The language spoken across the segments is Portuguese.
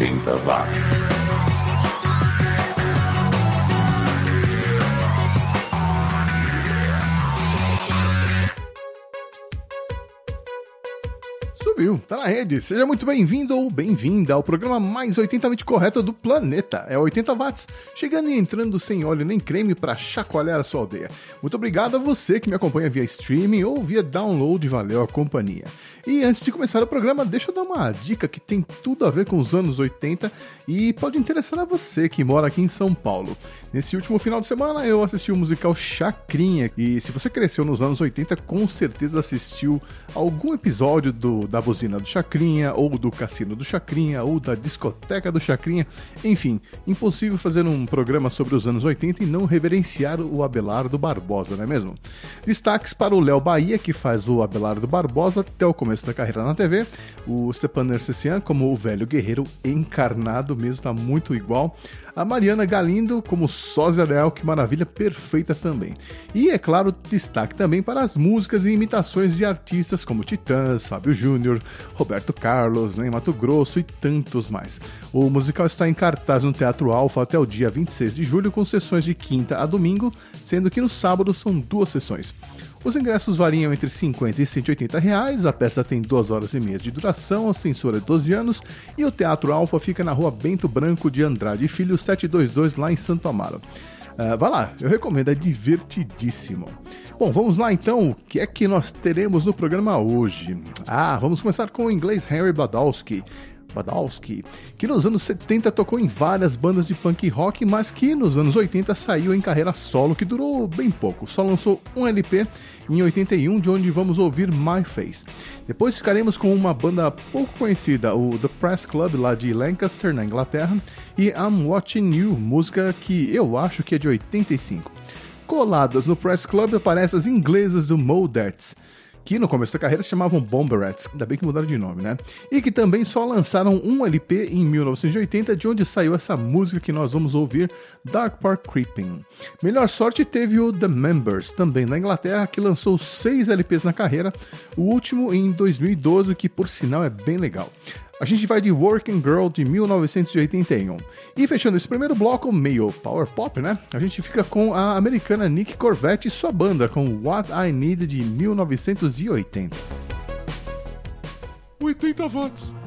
80 watts. Tá na rede. Seja muito bem-vindo ou bem-vinda ao programa mais 80mente correto do planeta. É 80 watts, chegando e entrando sem óleo nem creme para chacoalhar a sua aldeia. Muito obrigado a você que me acompanha via streaming ou via download, valeu a companhia. E antes de começar o programa, deixa eu dar uma dica que tem tudo a ver com os anos 80 e pode interessar a você que mora aqui em São Paulo. Nesse último final de semana eu assisti o musical Chacrinha e se você cresceu nos anos 80, com certeza assistiu algum episódio do da buzina do Chacrinha ou do Cassino do Chacrinha ou da discoteca do Chacrinha. Enfim, impossível fazer um programa sobre os anos 80 e não reverenciar o Abelardo Barbosa, não é mesmo? Destaques para o Léo Bahia, que faz o Abelardo Barbosa até o começo da carreira na TV, o Stepan Nercessian como o velho guerreiro encarnado, mesmo tá muito igual, a Mariana Galindo como sósia dela, que maravilha, perfeita também. E é claro, destaque também para as músicas e imitações de artistas como Titãs, Fábio Júnior, Roberto Carlos, né, Mato Grosso e tantos mais. O musical está em cartaz no Teatro Alfa até o dia 26 de julho, com sessões de quinta a domingo, sendo que no sábado são duas sessões. Os ingressos variam entre 50 e 180 reais, a peça tem 2 horas e meia de duração, a censura é 12 anos e o Teatro Alfa fica na rua Bento Branco de Andrade Filho 722, lá em Santo Amaro. Uh, vai lá, eu recomendo, é divertidíssimo. Bom, vamos lá então, o que é que nós teremos no programa hoje? Ah, vamos começar com o inglês Harry Badowski. Badowski, que nos anos 70 tocou em várias bandas de punk rock, mas que nos anos 80 saiu em carreira solo, que durou bem pouco. Só lançou um LP em 81, de onde vamos ouvir My Face. Depois ficaremos com uma banda pouco conhecida, o The Press Club, lá de Lancaster, na Inglaterra, e I'm Watching You, música que eu acho que é de 85. Coladas no Press Club aparecem as inglesas do Modettes que no começo da carreira chamavam Bomberettes, ainda bem que mudaram de nome, né? E que também só lançaram um LP em 1980, de onde saiu essa música que nós vamos ouvir, Dark Park Creeping. Melhor sorte teve o The Members, também na Inglaterra, que lançou seis LPs na carreira, o último em 2012, que por sinal é bem legal. A gente vai de Working Girl de 1981. E fechando esse primeiro bloco, meio power pop, né? A gente fica com a americana Nick Corvette e sua banda com What I Need de 1980. 80 watts.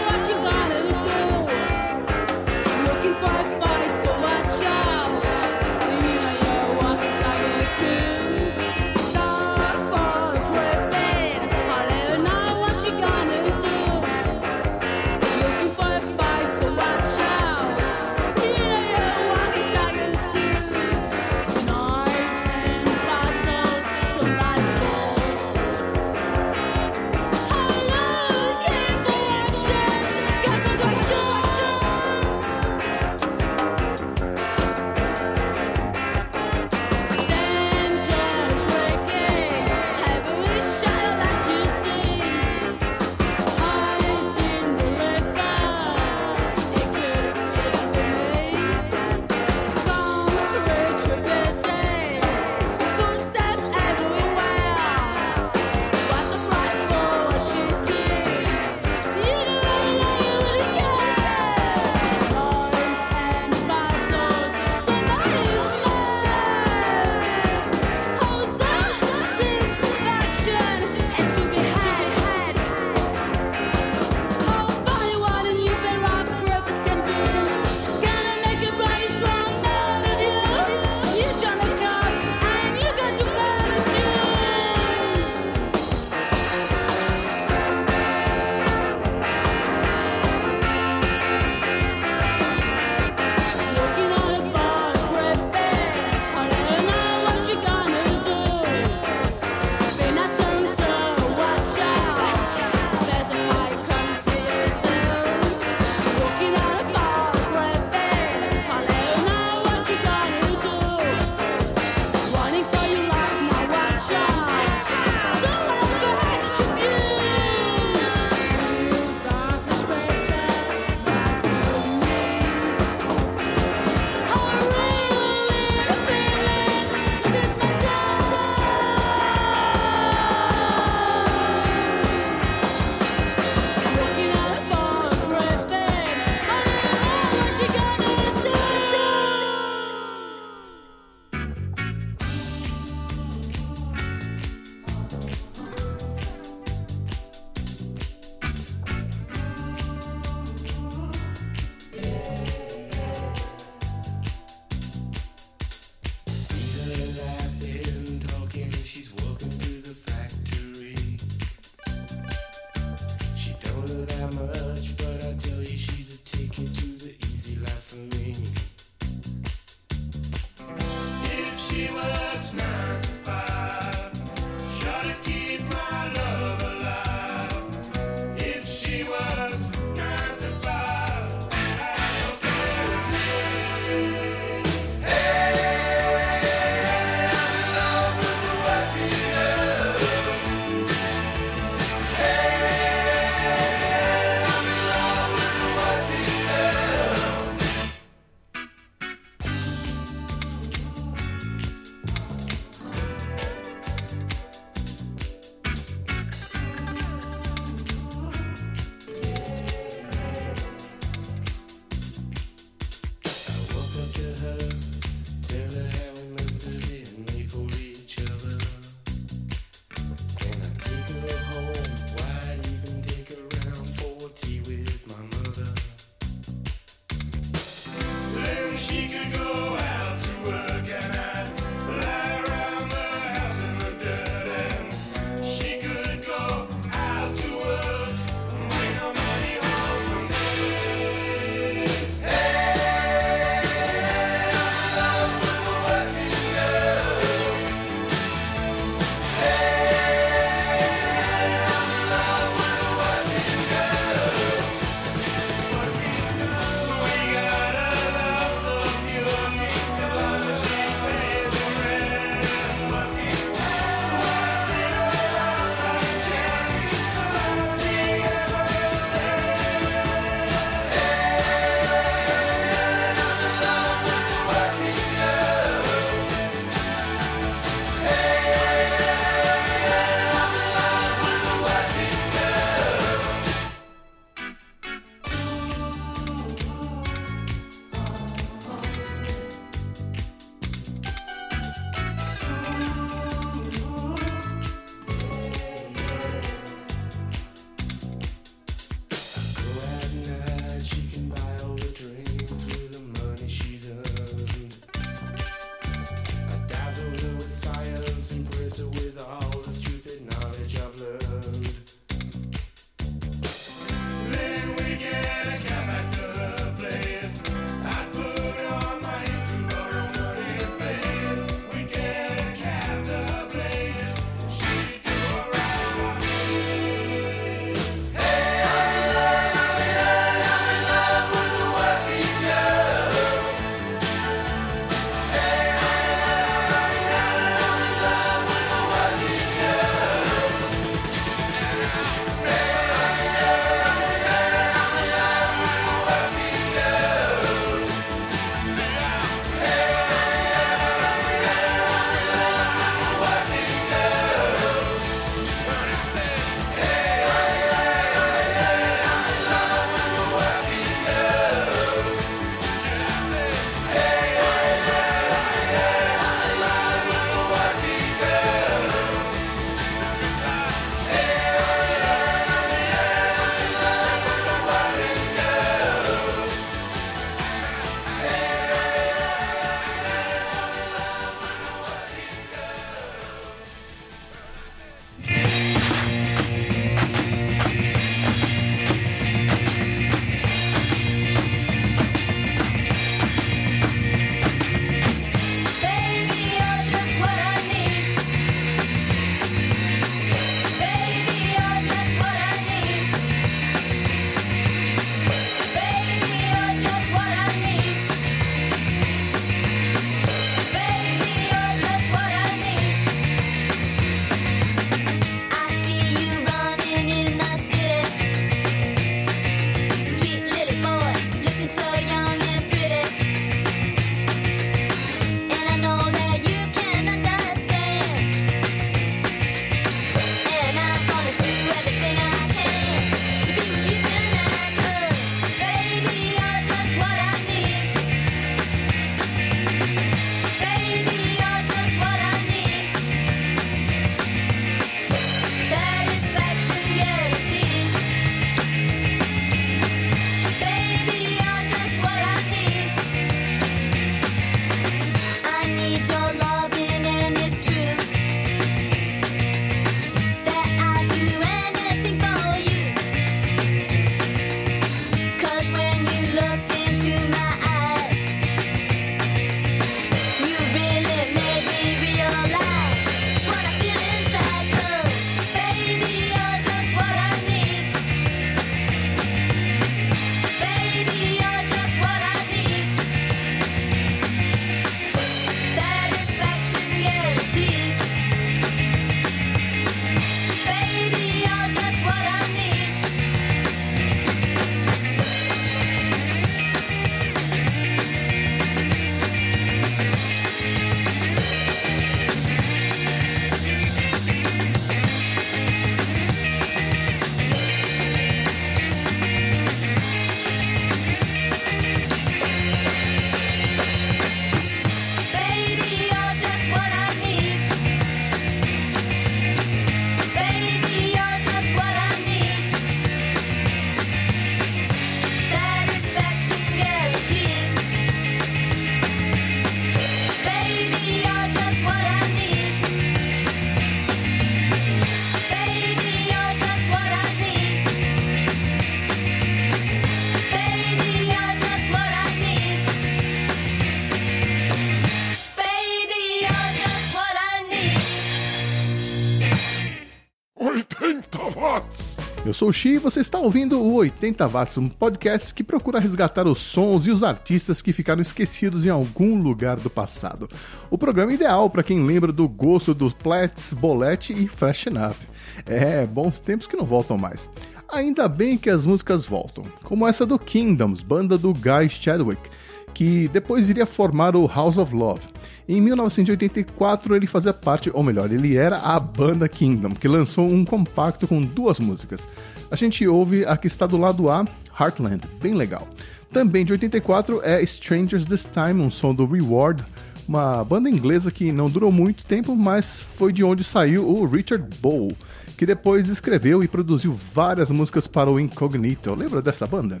80 watts. Eu sou o Xi e você está ouvindo o 80 Watts, um podcast que procura resgatar os sons e os artistas que ficaram esquecidos em algum lugar do passado. O programa ideal para quem lembra do gosto dos Plats, Bolette e Freshen Up. É, bons tempos que não voltam mais. Ainda bem que as músicas voltam, como essa do Kingdoms, banda do Guy Chadwick, que depois iria formar o House of Love. Em 1984 ele fazia parte, ou melhor, ele era a banda Kingdom, que lançou um compacto com duas músicas. A gente ouve a que está do lado A, Heartland, bem legal. Também de 84 é Strangers This Time, um som do Reward, uma banda inglesa que não durou muito tempo, mas foi de onde saiu o Richard Bow, que depois escreveu e produziu várias músicas para o Incognito. Lembra dessa banda?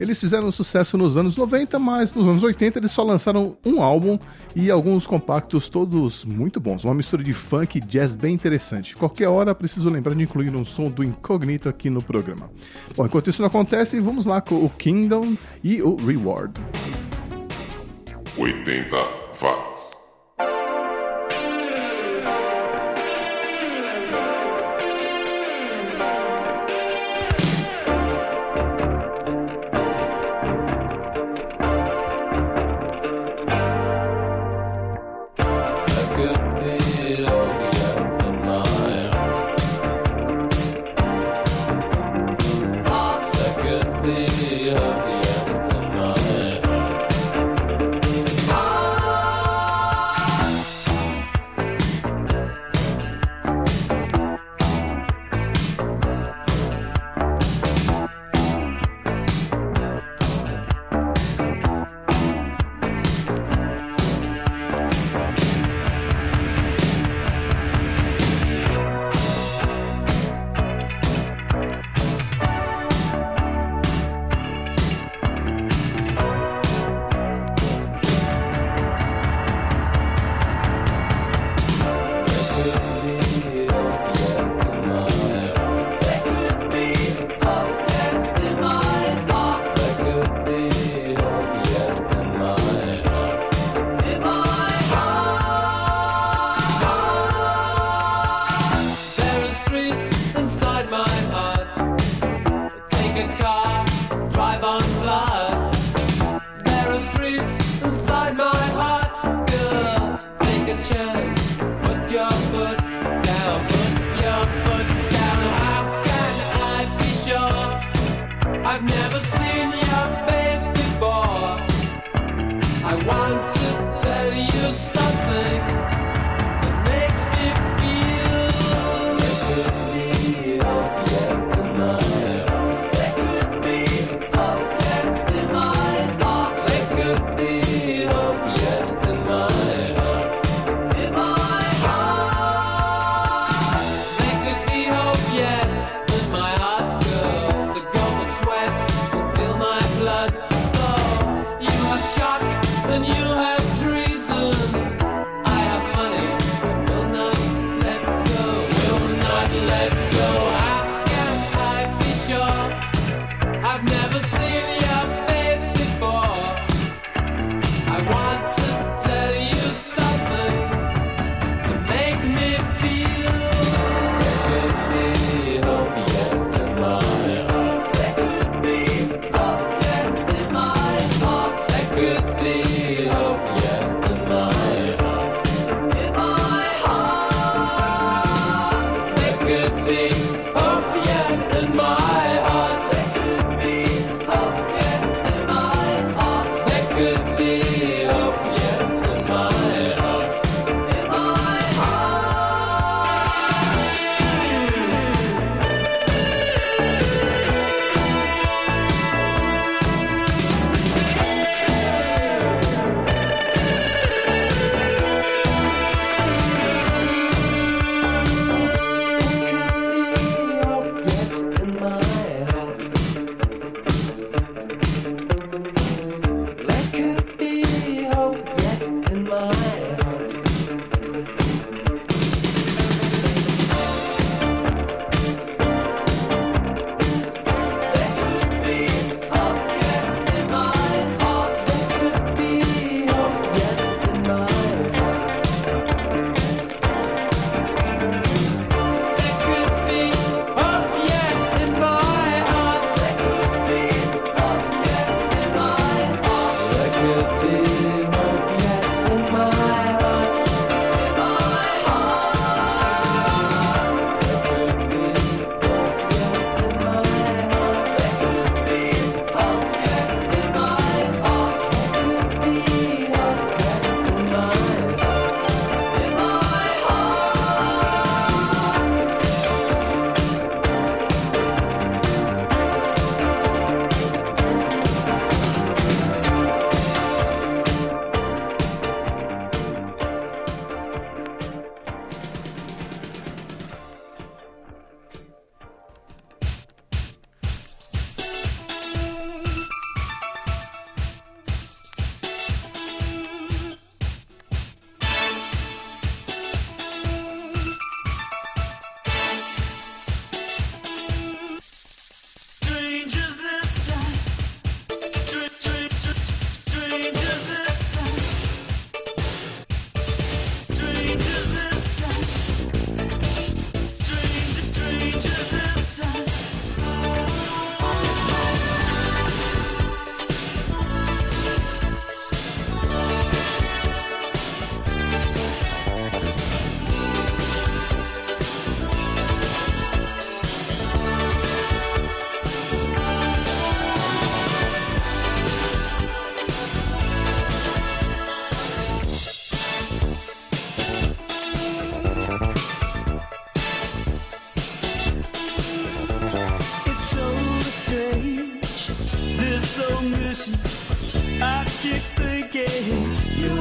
Eles fizeram sucesso nos anos 90, mas nos anos 80 eles só lançaram um álbum e alguns compactos todos muito bons. Uma mistura de funk e jazz bem interessante. Qualquer hora preciso lembrar de incluir um som do Incognito aqui no programa. Bom, enquanto isso não acontece, vamos lá com o Kingdom e o Reward. 80 watts.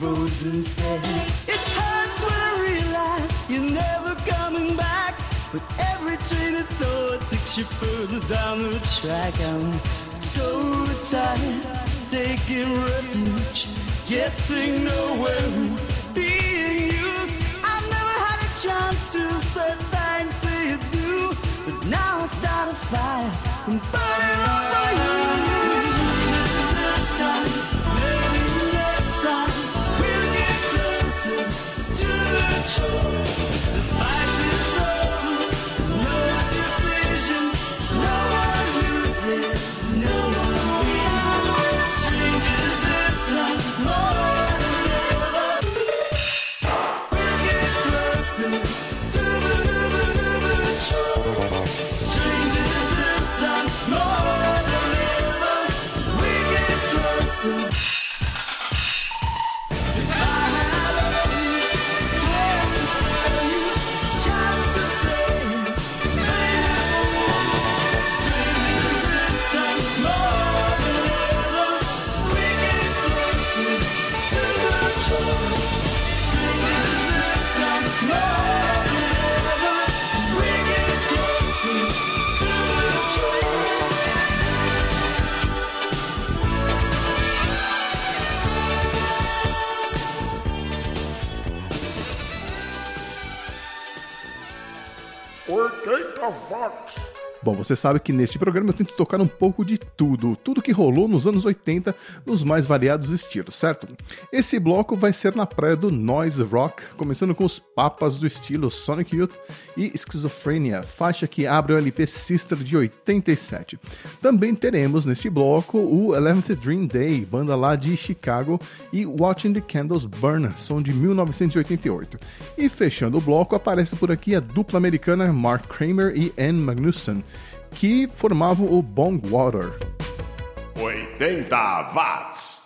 roads instead. It hurts when I realize you're never coming back. But every train of thought takes you further down the track. I'm so tired, taking refuge, getting nowhere, being used. I never had a chance to say thanks to you, but now I start a fire and burn all over you. soul. Or Gate of Fox. Bom, você sabe que neste programa eu tento tocar um pouco de tudo, tudo que rolou nos anos 80, nos mais variados estilos, certo? Esse bloco vai ser na praia do noise rock, começando com os papas do estilo Sonic Youth e Schizophrenia, faixa que abre o LP Sister de 87. Também teremos neste bloco o Eleventh Dream Day, banda lá de Chicago, e Watching the Candles Burn, som de 1988. E fechando o bloco, aparece por aqui a dupla americana Mark Kramer e Ann Magnuson, que formavam o Bongwater. 80 watts.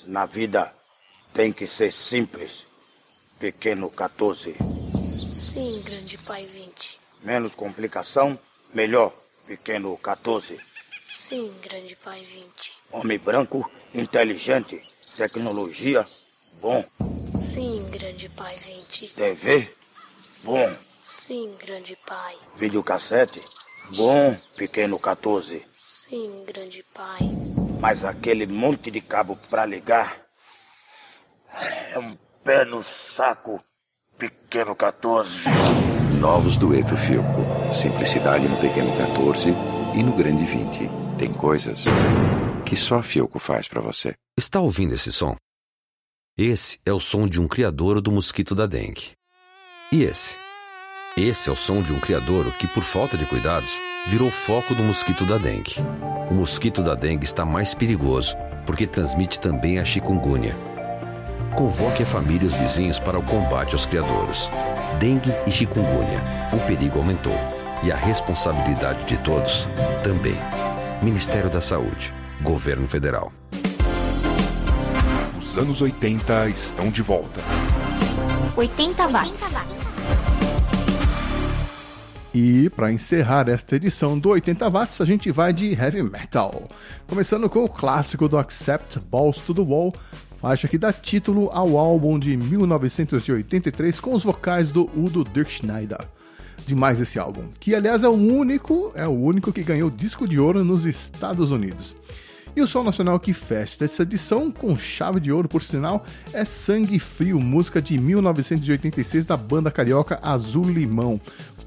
Coisas na vida têm que ser simples. Pequeno 14. Sim, grande pai 20. Menos complicação, melhor. Pequeno 14. Sim, grande pai 20. Homem branco, inteligente, tecnologia, bom. Sim, grande pai 20. TV, bom. Sim, grande pai. Videocassete, bom. Pequeno 14. Sim, grande pai. Mas aquele monte de cabo pra ligar é um pé no saco. Pequeno 14. Novos dueto Filco. Simplicidade no pequeno 14 e no grande 20. Tem coisas que só a Filco faz pra você. Está ouvindo esse som? Esse é o som de um criadouro do mosquito da dengue. E esse? Esse é o som de um criadouro que, por falta de cuidados, virou foco do mosquito da dengue. O mosquito da dengue está mais perigoso porque transmite também a chikungunya. Convoque a família e os vizinhos para o combate aos criadouros. Dengue e chikungunya. O perigo aumentou. E a responsabilidade de todos também. Ministério da Saúde. Governo Federal. Os anos 80 estão de volta. 80 watts. E para encerrar esta edição do 80 watts, a gente vai de heavy metal. Começando com o clássico do Accept Balls to the Wall, faixa que dá título ao álbum de 1983 com os vocais do Udo Dirk Schneider. Demais esse álbum, que aliás é o único, é o único que ganhou disco de ouro nos Estados Unidos. E o som nacional que fecha essa edição, com chave de ouro por sinal, é Sangue Frio, música de 1986 da banda carioca Azul Limão,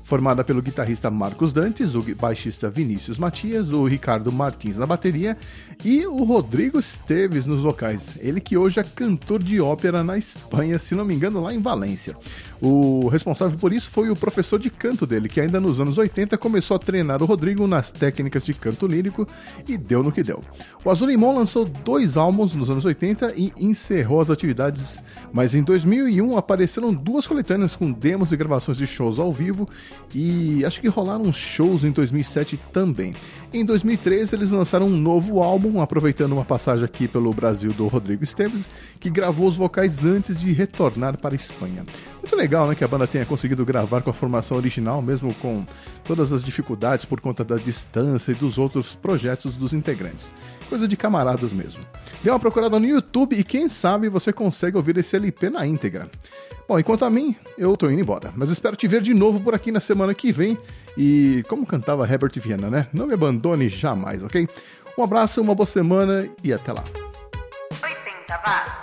formada pelo guitarrista Marcos Dantes, o baixista Vinícius Matias, o Ricardo Martins na bateria e o Rodrigo Esteves nos vocais. Ele que hoje é cantor de ópera na Espanha, se não me engano, lá em Valência. O responsável por isso foi o professor de canto dele, que ainda nos anos 80 começou a treinar o Rodrigo nas técnicas de canto lírico e deu no que deu. O Azul lançou dois álbuns nos anos 80 e encerrou as atividades, mas em 2001 apareceram duas coletâneas com demos e gravações de shows ao vivo e acho que rolaram shows em 2007 também. Em 2013 eles lançaram um novo álbum, aproveitando uma passagem aqui pelo Brasil do Rodrigo Esteves, que gravou os vocais antes de retornar para a Espanha. Muito legal, né, que a banda tenha conseguido gravar com a formação original, mesmo com todas as dificuldades por conta da distância e dos outros projetos dos integrantes. Coisa de camaradas mesmo. Dê uma procurada no YouTube e quem sabe você consegue ouvir esse LP na íntegra. Bom, enquanto a mim, eu tô indo embora, mas espero te ver de novo por aqui na semana que vem. E como cantava Herbert Viana, né? Não me abandone jamais, ok? Um abraço, uma boa semana e até lá. 80 watts.